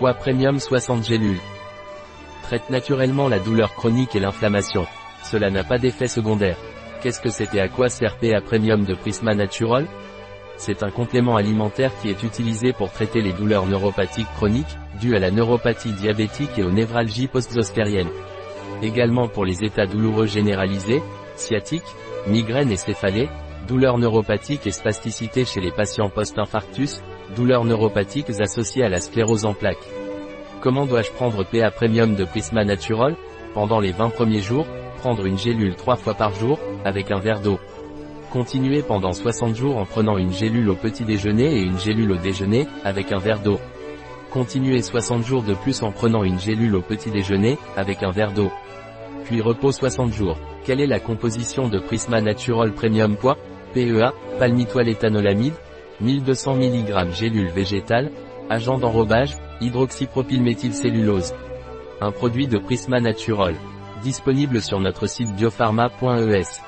Poids premium 60 gélules. Traite naturellement la douleur chronique et l'inflammation. Cela n'a pas d'effet secondaire. Qu'est-ce que c'est et à quoi sert PA Premium de Prisma Natural? C'est un complément alimentaire qui est utilisé pour traiter les douleurs neuropathiques chroniques, dues à la neuropathie diabétique et aux névralgies post-zospériennes. Également pour les états douloureux généralisés, sciatiques, migraines et céphalées, douleurs neuropathiques et spasticité chez les patients post-infarctus, douleurs neuropathiques associées à la sclérose en plaques. Comment dois-je prendre PA Premium de Prisma Natural Pendant les 20 premiers jours, prendre une gélule 3 fois par jour, avec un verre d'eau? Continuez pendant 60 jours en prenant une gélule au petit déjeuner et une gélule au déjeuner, avec un verre d'eau. Continuez 60 jours de plus en prenant une gélule au petit déjeuner, avec un verre d'eau. Puis repos 60 jours. Quelle est la composition de Prisma Natural Premium Poids? PEA, palmitoile éthanolamide, 1200 mg gélule végétale, agent d'enrobage, hydroxypropylméthylcellulose. Un produit de Prisma Natural. Disponible sur notre site biopharma.es.